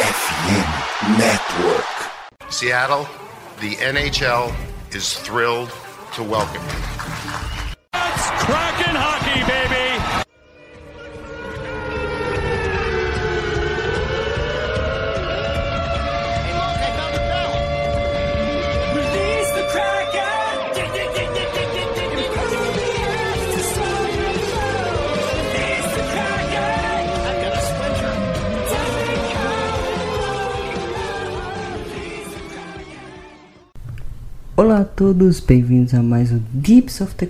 FM Network. Seattle, the NHL is thrilled to welcome you. It's Kraken Olá a todos, bem-vindos a mais um Deeps of the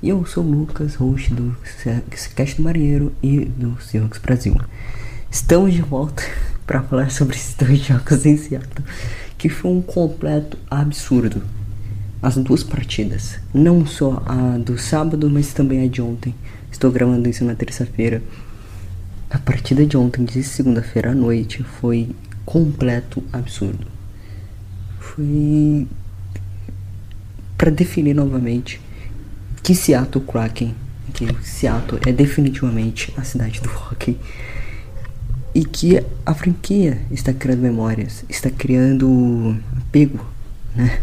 eu sou o Lucas, host do Cast do Marinheiro e do Seahawks Brasil. Estamos de volta para falar sobre esses dois jogos em Seattle, que foi um completo absurdo. As duas partidas, não só a do sábado, mas também a de ontem. Estou gravando isso na terça-feira. A partida de ontem, de segunda-feira à noite, foi completo absurdo. Foi para definir novamente que Seattle Kraken, que Seattle é definitivamente a cidade do hockey e que a franquia está criando memórias, está criando apego, né?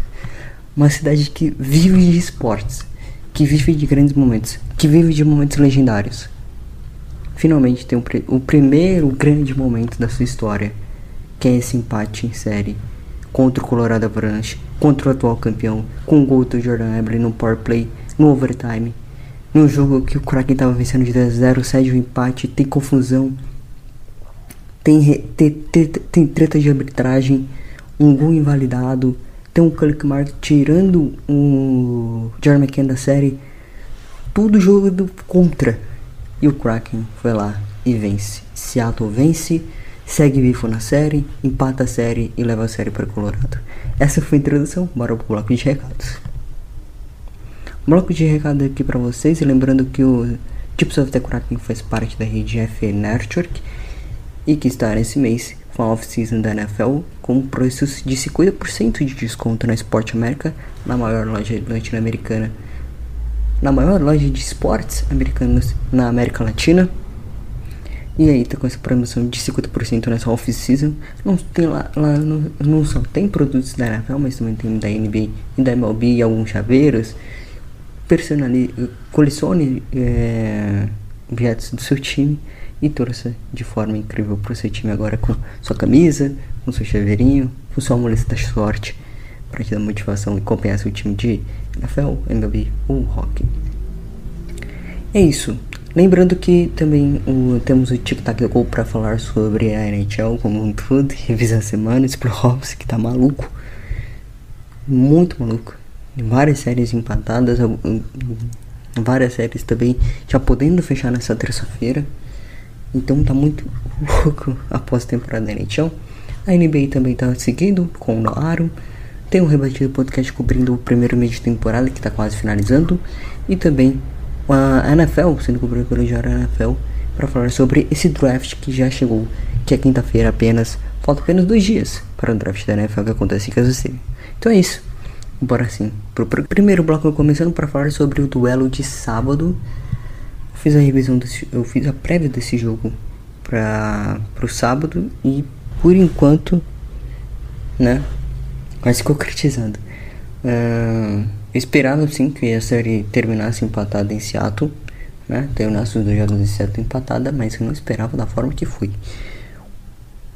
Uma cidade que vive de esportes, que vive de grandes momentos, que vive de momentos legendários. Finalmente tem o, o primeiro grande momento da sua história, que é esse empate em série contra o Colorado Avalanche, contra o atual campeão, com o gol do Jordan Eberle no power play, no overtime, num jogo que o Kraken estava vencendo de 10 a 0, cede o empate, tem confusão, tem, re- te- te- tem treta de arbitragem, um gol invalidado, tem um Mark tirando o Jeremy McCann da série, tudo jogo do contra. E o Kraken foi lá e vence. Seattle vence, segue vivo na série, empata a série e leva a série para Colorado. Essa foi a introdução, bora pro bloco de recados. Bloco de recado aqui para vocês, e lembrando que o Tips of the Kraken faz parte da rede FA Network e que está nesse mês com a off-season da NFL com preços de 50% de desconto na Sport América, na maior loja latino-americana, na maior loja de esportes americanos na América Latina. E aí tá com essa promoção de 50% nessa off-season. Não tem lá, lá não, não só tem produtos da NFL, mas também tem da NBA e da MLB e alguns chaveiros. Personalize, colecione é, objetos do seu time e torça de forma incrível pro seu time agora com sua camisa, com seu chaveirinho, com sua amuleta da sorte para te dar motivação e acompanhar seu time de NFL, MLB ou hockey. É isso. Lembrando que também o, temos o do Gol para falar sobre a NHL como um todo, revisar esse playoffs que tá maluco, muito maluco. Várias séries empatadas, al- hum, várias séries também já podendo fechar nessa terça-feira. Então tá muito louco a pós-temporada da NHL. A NBA também tá seguindo com o Aro. Tem um rebatido podcast cobrindo o primeiro mês de temporada que tá quase finalizando. E também a NFL, sendo cobrido pelo Diário NFL, para falar sobre esse draft que já chegou, que é quinta-feira apenas. Faltam apenas dois dias para o draft da NFL que acontece em Kansas City. Então é isso. Bora sim. Pro, pro primeiro bloco começando para falar sobre o duelo de sábado. Eu fiz a revisão desse, eu fiz a prévia desse jogo para pro sábado e por enquanto, né, vai se concretizando. Eu esperava sim que a série terminasse empatada em Seattle, né, terminasse os dois jogos em Seattle empatada, mas eu não esperava da forma que foi.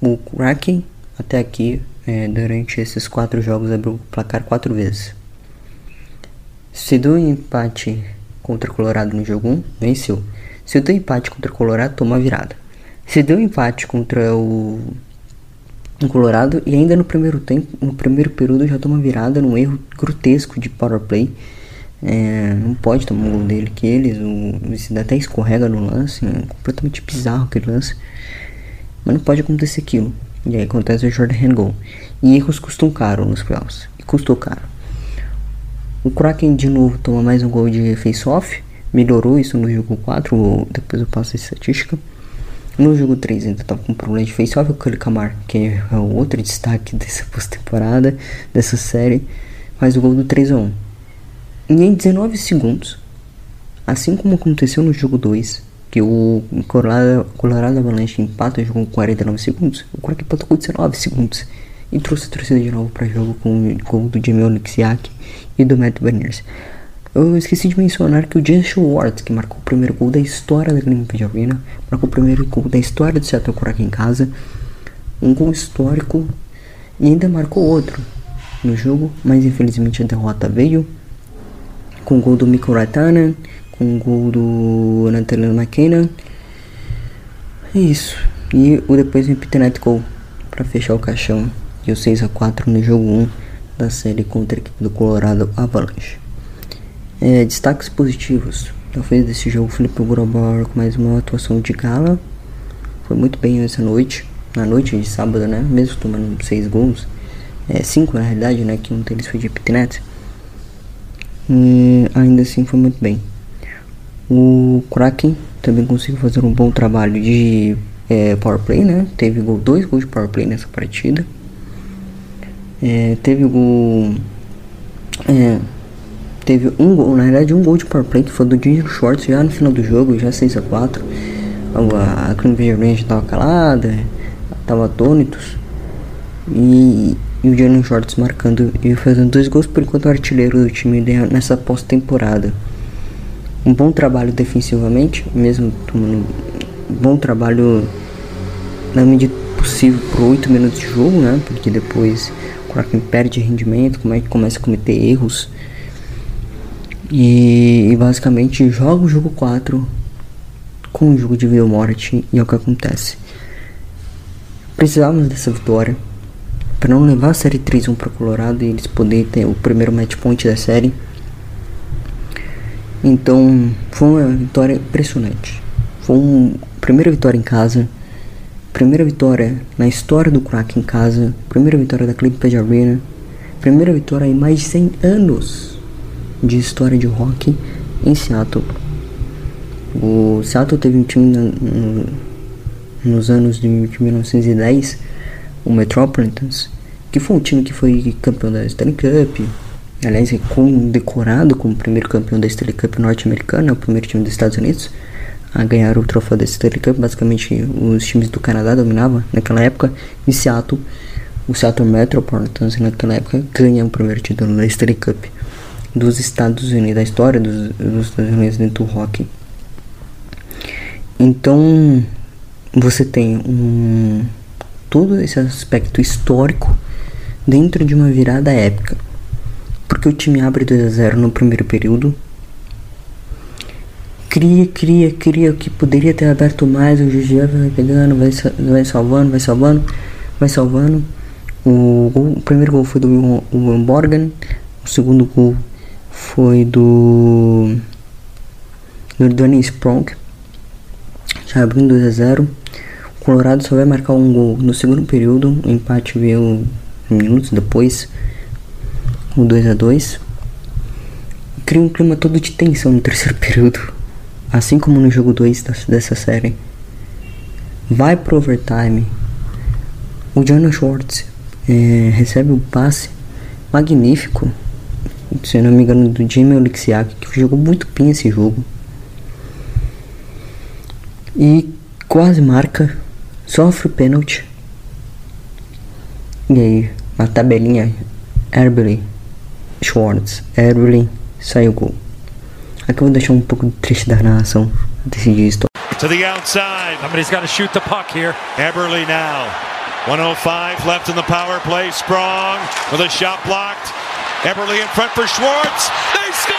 O Kraken até aqui, eh, durante esses quatro jogos, abriu o placar quatro vezes. Se deu um empate contra o Colorado no jogo 1, venceu. Se deu empate contra o Colorado, toma virada. Se deu empate contra o, o Colorado e ainda no primeiro tempo, no primeiro período já toma virada num erro grotesco de power play. É, não pode tomar um gol dele que eles, o, até escorrega no lance, é completamente bizarro aquele lance. Mas não pode acontecer aquilo. E aí acontece o Jordan Handgoal. E erros custam caro nos playoffs. E custou caro. O Kraken de novo toma mais um gol de face-off. Melhorou isso no jogo 4. ou Depois eu passo a estatística. No jogo 3 ainda tava com problema de face-off. O Kelly Kamar, que é o outro destaque dessa pós-temporada, dessa série, faz o gol do 3 a 1 E em 19 segundos, assim como aconteceu no jogo 2, que o Colorado, Colorado Avalanche empata o jogo com 49 segundos, o Kraken empatou com 19 segundos e trouxe a torcida de novo para jogo com o gol do Jamie Oleksiak e do Matt Banners. Eu esqueci de mencionar que o James Schwartz, que marcou o primeiro gol da história da Greenfield Arena, marcou o primeiro gol da história do Seattle Kraken em casa, um gol histórico e ainda marcou outro no jogo, mas infelizmente a derrota veio com o gol do Mikko Raitanen, com o gol do Nathan McKinnon. É isso. E o depois o Pitenet Goal para fechar o caixão e o 6 a 4 no jogo 1 da série contra a equipe do Colorado Avalanche. É, destaques positivos. Talvez desse jogo, Felipe Grobauer com mais uma atuação de gala. Foi muito bem essa noite, na noite de sábado, né? Mesmo tomando 6 gols. É, 5 na realidade, né? Que um deles foi de Pitnet. E ainda assim foi muito bem. O Kraken também conseguiu fazer um bom trabalho de é, power play, né? Teve gol, dois gols de power play nessa partida. É, teve gol. É, teve um gol, na verdade, um gol de power play que foi do Ginger Shorts já no final do jogo, já 6 a 4 A, a Clean Range tava calada, tava atônitos. E, e o Jalen Shorts marcando e fazendo dois gols por enquanto o artilheiro do time nessa pós-temporada. Um bom trabalho defensivamente, mesmo tomando um bom trabalho na medida possível por 8 minutos de jogo, né? Porque depois o Kraken perde rendimento, como é que começa a cometer erros. E, basicamente joga o jogo 4 com o jogo de vida ou morte e é o que acontece. Precisávamos dessa vitória para não levar a série 3-1 para Colorado e eles poderem ter o primeiro match point da série. Então foi uma vitória impressionante. Foi uma primeira vitória em casa, primeira vitória na história do Kraken em casa, primeira vitória da Clippers Arena, primeira vitória em mais de 100 anos de história de hockey em Seattle. O Seattle teve um time na, no, nos anos de 1910, o Metropolitans, que foi um time que foi campeão da Stanley Cup, aliás, é condecorado como primeiro campeão da Stanley Cup norte-americana, o primeiro time dos Estados Unidos a ganhar o troféu da Stanley Cup. Basicamente, os times do Canadá dominavam naquela época. E Seattle, o Seattle Metropolitans naquela época ganha o primeiro título da Stanley Cup dos Estados Unidos, da história dos, dos Estados Unidos dentro do hockey. Então, você tem um todo esse aspecto histórico dentro de uma virada épica. Porque o time abre 2 a 0 no primeiro período. Cria, cria, cria que poderia ter aberto mais. O GG vai pegando, vai, vai salvando, vai salvando, vai salvando. O, gol, o primeiro gol foi do Will Morgan. O segundo gol foi do. Danny Sprong. Já abrindo 2 a 0 O Colorado só vai marcar um gol no segundo período. O empate veio minutos depois, o 2 a 2 Cria um clima todo de tensão no terceiro período, assim como no jogo 2 dessa série. Vai pro overtime. O Jonah Schwartz é, recebe um passe magnífico, se não me engano, do Jamie Oleksiak, que jogou muito bem esse jogo. E quase marca, sofre o pênalti. E aí, a tabelinha Erbely, Schwartz, Erbely, saiu gol. Aqui eu vou deixar um pouco triste da narração decidir isso. To the outside. Somebody's got to shoot the puck here. Eberly now. 105 left in the power play. Sprong with a shot blocked. Eberly in front for Schwartz. They score!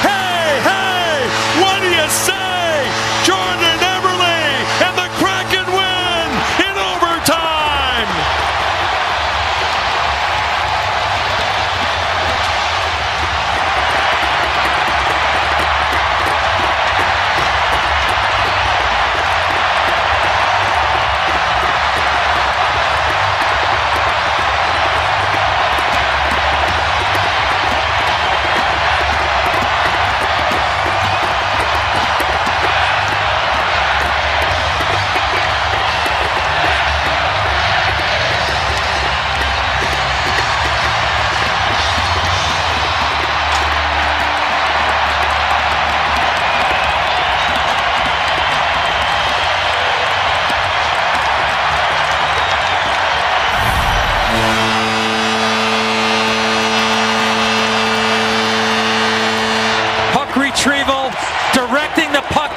Hey, hey!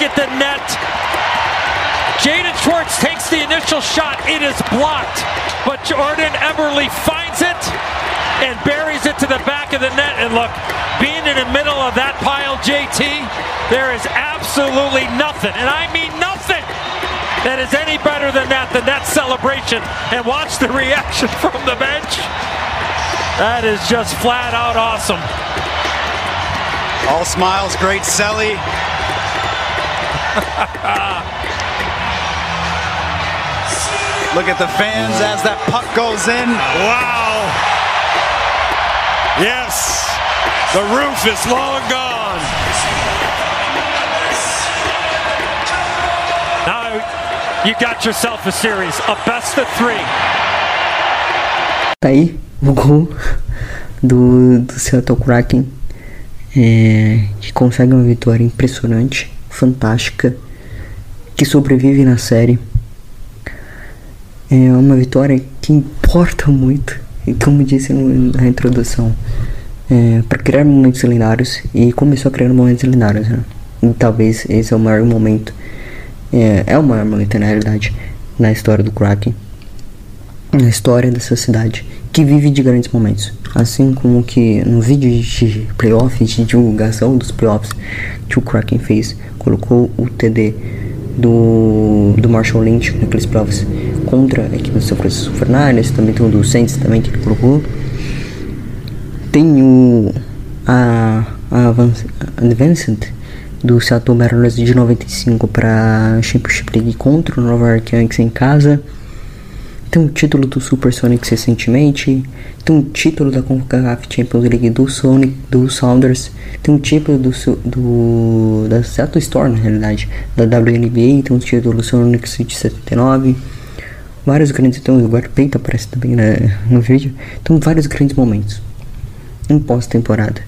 At the net. Jaden Schwartz takes the initial shot. It is blocked, but Jordan Eberly finds it and buries it to the back of the net. And look, being in the middle of that pile, JT, there is absolutely nothing, and I mean nothing, that is any better than that, than that celebration. And watch the reaction from the bench. That is just flat out awesome. All smiles, great Selly. Look at the fans as that puck goes in. Wow. Yes. The roof is long gone. Now you got yourself a series, a best of three. Tá aí o gol do, do Seattle Kraken, é, que consegue uma vitória impressionante, fantástica, que sobrevive na série. É uma vitória que importa muito, e como disse na introdução, é, para criar momentos lendários, e começou a criar momentos lendários. Né? E talvez esse é o maior momento, é, é o maior momento na realidade, na história do Kraken na história dessa cidade, que vive de grandes momentos. Assim como que no vídeo de playoff, de divulgação dos playoffs que o Kraken fez, colocou o TD do, do Marshall Lynch naqueles playoffs contra a equipe do São Francisco Fernandes, também tem o do Saints também que ele colocou. Tem o a, a Advance- Advanced do Seattle Mariners de 95 para Championship League contra o Nova York Yankees em casa. Tem um título do Super Sonics recentemente. Tem um título da CONCACAF Champions League do Sonic, do Sounders. Tem um título do, do da Seattle Store, na realidade, da WNBA. Tem um título do Sonics de 79. Vários grandes. Então, o Guard Payton aparece também né, no vídeo. Então, vários grandes momentos em pós-temporada.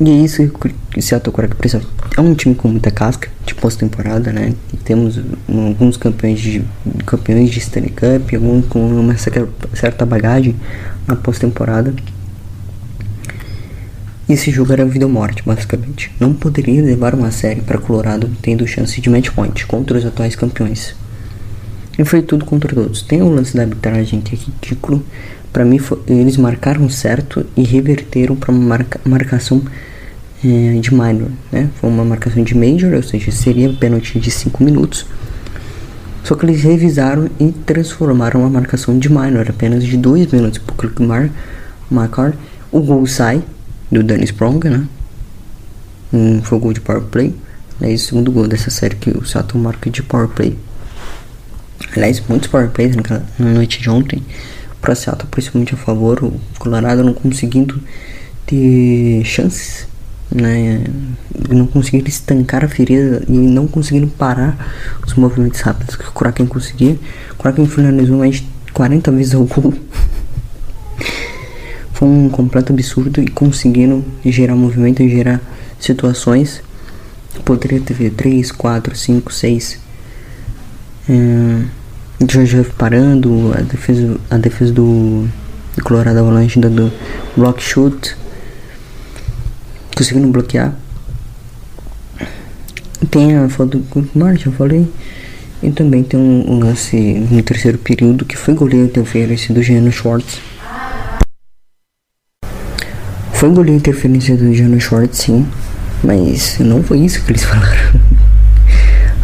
E é isso que o Seattle Kraken precisa. É um time com muita casca pós-temporada, né? Temos alguns campeões de campeões de Stanley Cup, alguns com uma certa, bagagem na pós-temporada. Esse jogo era vida ou morte, basicamente. Não poderia levar uma série para Colorado tendo chance de match point contra os atuais campeões. E foi tudo contra todos. Tem o lance da arbitragem que é ridículo. Pra mim, eles marcaram certo e reverteram para uma marca- marcação eh, de minor, né? Foi uma marcação de major, ou seja, seria pênalti de 5 minutos. Só que eles revisaram e transformaram a marcação de minor apenas de 2 minutos por Clickmar Macar. O gol sai do Dennis Prong, né? Um, foi o gol de power play. É o segundo gol dessa série que o Seattle marca de power play. Aliás, muitos power plays naquela, na noite de ontem para Seattle, principalmente a favor, o Colorado não conseguindo ter chances, né? Não conseguindo estancar a ferida e não conseguindo parar os movimentos rápidos que o Kraken conseguia. O Kraken finalizou mais de 40 vezes ao gol. Foi um completo absurdo e conseguindo gerar movimento e gerar situações. Poderia ter 3, 4, 5, 6 é, George parando, a defesa, a defesa do, do Colorado Avalanche dando block shoot, conseguindo bloquear. Tem a foto do Martin, eu falei. E também tem um, um lance no terceiro período que foi goleiro interferência do Jano Schwartz. Foi goleiro interferência do Jano Schwartz, sim. Mas não foi isso que eles falaram.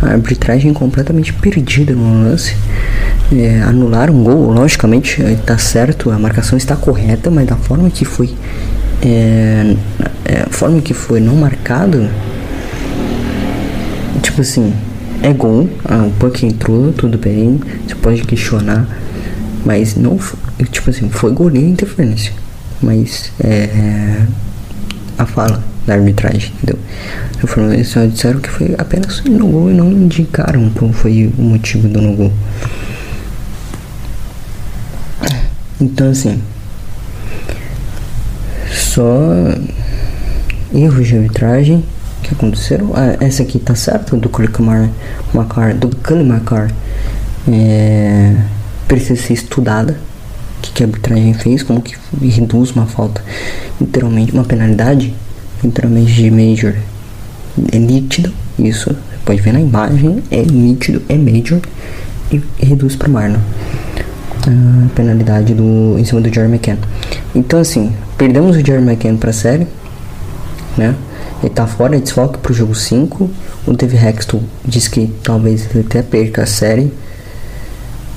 A arbitragem completamente perdida no lance. É, anularam um gol, logicamente, está certo, a marcação está correta, mas da forma que foi. É, é, a forma que foi não marcado. Tipo assim, é gol, ah, o puck entrou, tudo bem, você pode questionar, mas não foi, tipo assim, foi goleiro interferência, mas é, a fala da arbitragem, entendeu? Eles só disseram que foi apenas no gol e não indicaram qual foi o motivo do no gol. Então assim, só erros de arbitragem que aconteceram. Ah, essa aqui tá certa do Clickmar Macar, do Cully Macar. É, precisa ser estudada. O que, que a arbitragem fez, como que reduz uma falta, literalmente, uma penalidade, literalmente de Major. É nítido isso, Pode ver na imagem, é nítido, é major e reduz para minor a penalidade do, em cima do Jerry McCann. Então assim, perdemos o Jerry McCann para a série, né? Ele tá fora, desfoque pro jogo 5. O Dave Hexton diz que talvez ele até perca a série.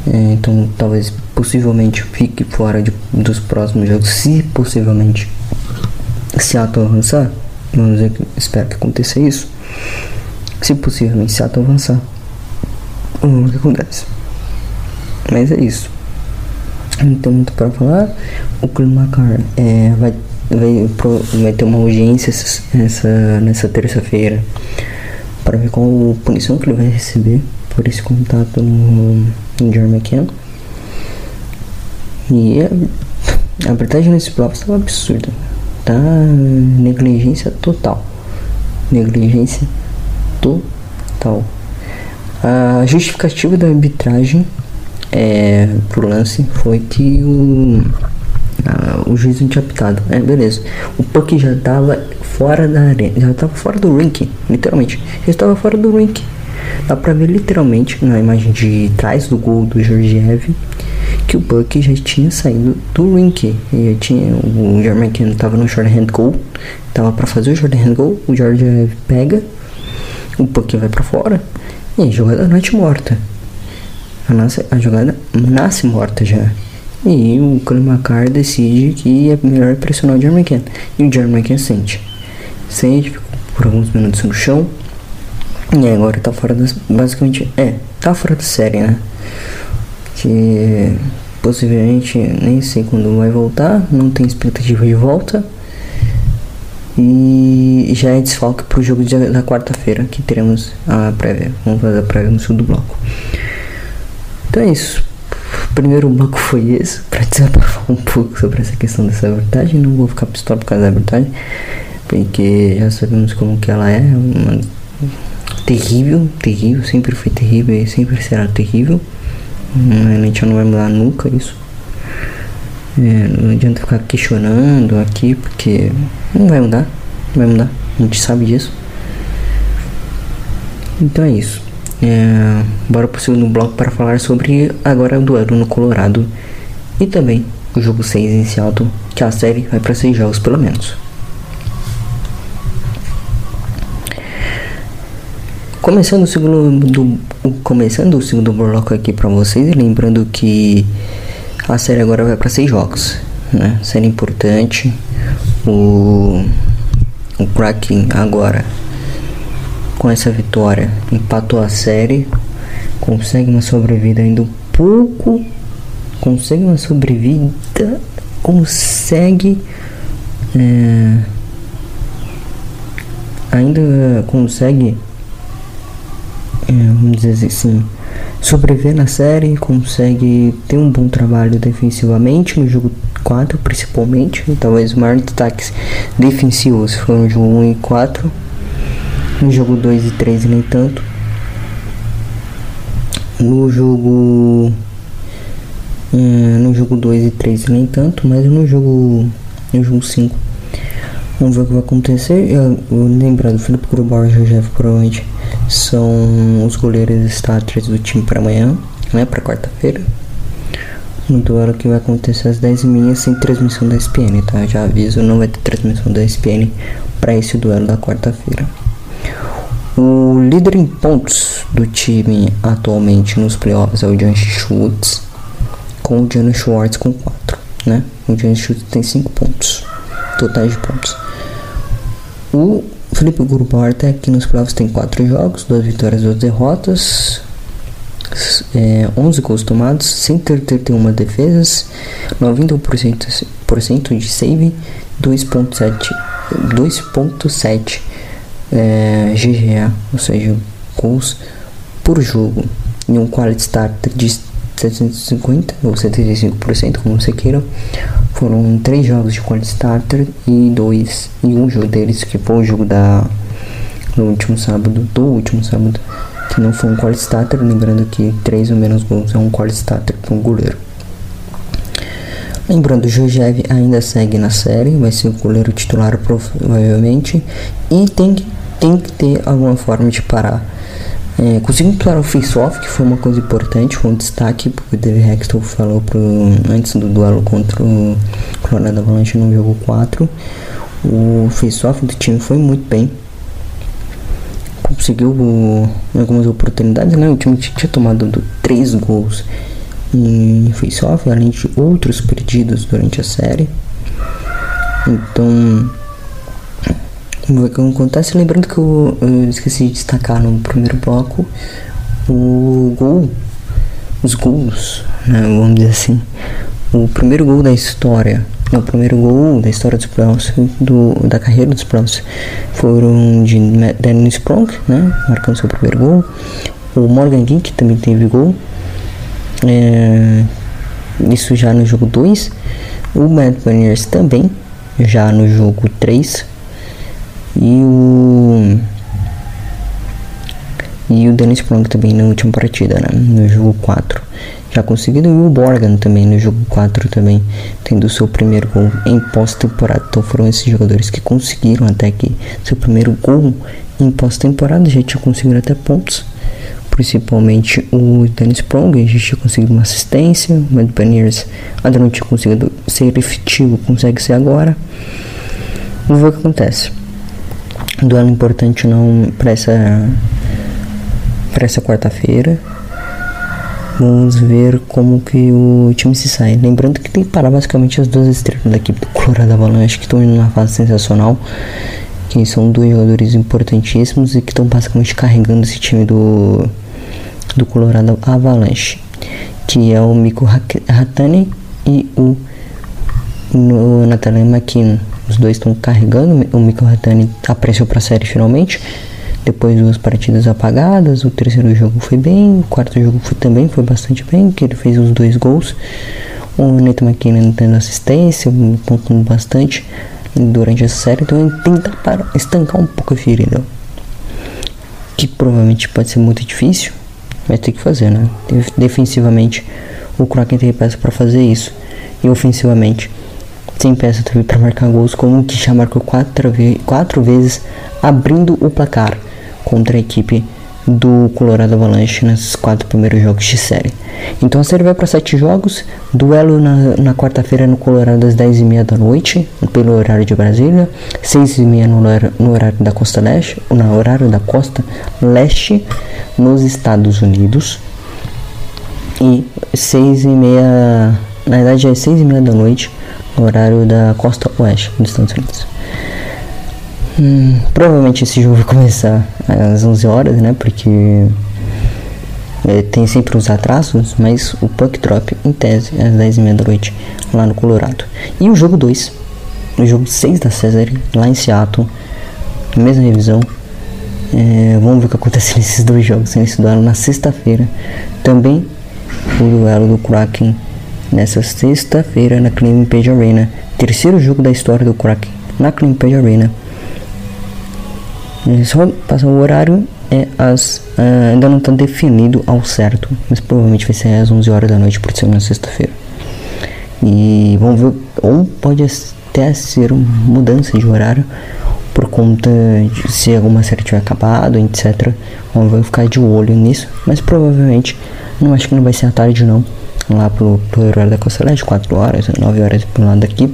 É, então talvez possivelmente fique fora de, dos próximos jogos, se possivelmente Seattle avançar. Vamos ver, espero que aconteça isso. Se possivelmente Seattle avançar, vamos ver o que acontece. Mas é isso. Não tem muito para falar. O Clint McCarr é, vai, vai, vai ter uma audiência essa, nessa terça-feira para ver qual punição que ele vai receber por esse contato no, no Jerry McKenna. E a, a arbitragem nesse playoff estava absurda. Tá negligência total. Negligência total. A justificativa da arbitragem é, pro lance foi que o, a, o juiz não tinha apitado. É, beleza. O Puck já tava fora da arena, já tava fora do rink, literalmente. Já estava fora do rink. Dá pra ver literalmente na imagem de trás do gol do Georgiev que o Buck já tinha saído do rink. E tinha, o Jeremy Kane tava no short hand goal, tava para fazer o short hand goal, o Georgiev pega, o Buck vai para fora e a jogada noite morta. A, nossa, a jogada nasce morta já. E o Colin decide que é melhor pressionar o Jeremy Kane. E o Jeremy Kane sente. Sente, por alguns minutos no chão, e agora tá fora das. Basicamente, é, tá fora da série, né? Que possivelmente nem sei quando vai voltar, não tem expectativa de volta. E já é desfalque pro jogo de, da quarta-feira, que teremos a prévia. Vamos fazer a prévia no sul do bloco. Então é isso. O primeiro bloco foi esse, pra desabafar um pouco sobre essa questão dessa verdade. Não vou ficar pistola por causa da verdade, porque já sabemos como que ela é. Uma terrível, terrível, sempre foi terrível e sempre será terrível. A gente não vai mudar nunca isso. É, não adianta ficar questionando aqui, porque não vai mudar, não vai mudar, a gente sabe disso. Então é isso. É, bora pro segundo bloco para falar sobre agora o duelo no Colorado e também o jogo 6 em Seattle, que a série vai para 6 jogos pelo menos. Começando o segundo do, começando o segundo bloco aqui para vocês, lembrando que a série agora vai para seis jogos, né? Série importante. O o Kraken agora com essa vitória empatou a série, consegue uma sobrevida ainda um pouco, consegue uma sobrevida, consegue é, ainda consegue é, vamos dizer assim, sobreviver na série, consegue ter um bom trabalho defensivamente no jogo 4, principalmente. Talvez o maior destaque defensivos foram no jogo 1 e 4. No jogo 2 e 3 nem tanto. No jogo. É, no jogo 2 e 3 nem tanto, mas no jogo. No jogo 5. Vamos ver o que vai acontecer. Eu, eu lembrando, Felipe Grubauer e José provavelmente são os goleiros starters do time para amanhã, né, para quarta-feira. No duelo que vai acontecer às 10h30 sem transmissão da SPN, tá? Já aviso, não vai ter transmissão da SPN para esse duelo da quarta-feira. O líder em pontos do time atualmente nos playoffs é o John Schultz, com o John Schwartz com 4, né? O John Schultz tem 5 pontos, totais de pontos. O Felipe Grubauer até aqui nos playoffs tem 4 jogos, 2 vitórias, 2 derrotas, é, 11 gols tomados, 131 defesas, 91% de save, 2.7 2.7 é, GGA, ou seja, gols por jogo, e um quality starter de 750 ou 75%, como você queira. Foram três jogos de quality starter e dois e um jogo deles que foi o jogo da no último sábado, do último sábado, que não foi um quality starter, lembrando que três ou menos gols é um quality starter para um goleiro. Lembrando, o Jojev ainda segue na série, vai ser o goleiro titular provavelmente. E tem que tem que ter alguma forma de parar. É, conseguimos parar o face-off, que foi uma coisa importante, foi um destaque, porque o David Hextall falou pro, antes do duelo contra o Colorado Avalanche no jogo 4. O face-off do time foi muito bem. Conseguiu uh, algumas oportunidades, né? O time tinha tomado 3 gols em face-off, além de outros perdidos durante a série. Então, o acontece? Lembrando que eu, eu, esqueci de destacar no primeiro bloco o gol, os gols, né, vamos dizer assim. O primeiro gol da história, o primeiro gol da história dos Browns, do, da carreira dos Browns, foram de Dennis Sprong, né, marcando seu primeiro gol. O Morgan Gink também teve gol, é, isso já no jogo 2. O Matt Banners também, já no jogo 3 e o. E o Dennis Plunk também na última partida, né? No jogo 4. Já conseguido. E o Borgan também no jogo 4 também. Tendo seu primeiro gol em pós-temporada. Então foram esses jogadores que conseguiram até que seu primeiro gol em pós-temporada. Já tinha conseguido até pontos. Principalmente o Dennis Prong, a gente tinha conseguido uma assistência. O Matt Baniers ainda não tinha conseguido ser efetivo, consegue ser agora. Vamos ver o que acontece duelo importante não para essa para essa quarta-feira. Vamos ver como que o time se sai. Lembrando que tem que parar basicamente as duas estrelas da equipe do Colorado Avalanche que estão em uma fase sensacional. Que são dois jogadores importantíssimos e que estão basicamente carregando esse time do, do Colorado Avalanche. Que é o Miko Hatani e o no Nathalie McKinnon. Os dois estão carregando. O Mikko Hatani apareceu para a série finalmente. Depois duas partidas apagadas. O terceiro jogo foi bem. O quarto jogo foi, também foi bastante bem. Que ele fez os dois gols. O Neto McKinnon tendo assistência, pontuando bastante durante essa série. Então ele tenta para estancar um pouco a ferida. Que provavelmente pode ser muito difícil. Vai ter que fazer, né? Defensivamente, o Kraken tem peça para fazer isso. E ofensivamente, sem peça também para marcar gols, como que já marcou quatro, ve quatro vezes, abrindo o placar contra a equipe do Colorado Avalanche nesses quatro primeiros jogos de série. Então a série vai para sete jogos, duelo na, na quarta-feira no Colorado às 10h30 da noite, pelo horário de Brasília, 6h30 no, no horário da Costa Leste, no horário da Costa Leste, nos Estados Unidos, e 6h30, na verdade é 6h30 da noite, horário da costa oeste dos Estados Unidos. Hum, provavelmente esse jogo vai começar às 11 horas, né? Porque é, tem sempre os atrasos, mas o puck drop em tese é às 10 e meia da noite lá no Colorado. E o jogo 2, o jogo 6 da Cesar, lá em Seattle, mesma revisão. É, vamos ver o que acontece nesses dois jogos, nesse duelo na sexta-feira. Também o duelo do Kraken nessa sexta-feira na Page Arena, terceiro jogo da história do Kraken na Page Arena. Só passar o horário é as uh, ainda não está definido ao certo, mas provavelmente vai ser às 11 horas da noite por ser na sexta-feira. E vamos ver, ou pode até ser uma mudança de horário por conta de se alguma série tiver acabado, etc. Vamos ficar de olho nisso, mas provavelmente não acho que não vai ser à tarde não lá pro, pro horário da Costa Leste, 4 horas, 9 horas pro lado daqui.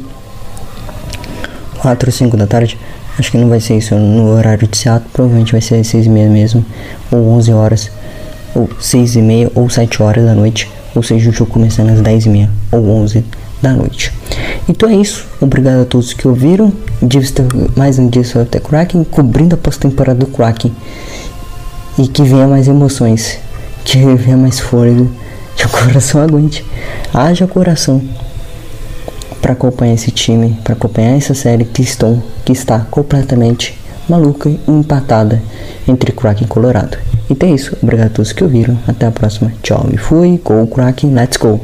4 ou 5 da tarde. Acho que não vai ser isso no horário de Seattle, provavelmente vai ser 6 e meia mesmo, ou 11 horas, ou 6 e meia, ou 7 horas da noite, ou seja, o jogo começando às 10 e meia, ou 11 da noite. Então é isso, obrigado a todos que ouviram, mais um dia sobre o Kraken, cobrindo a pós-temporada do Kraken, e que venha mais emoções, que venha mais fôlego, que o coração aguente. Haja coração para acompanhar esse time, para acompanhar essa série que estão, que está completamente maluca e empatada entre Kraken e Colorado. Então é isso, obrigado a todos que ouviram, até a próxima, tchau e fui, go Kraken, let's go.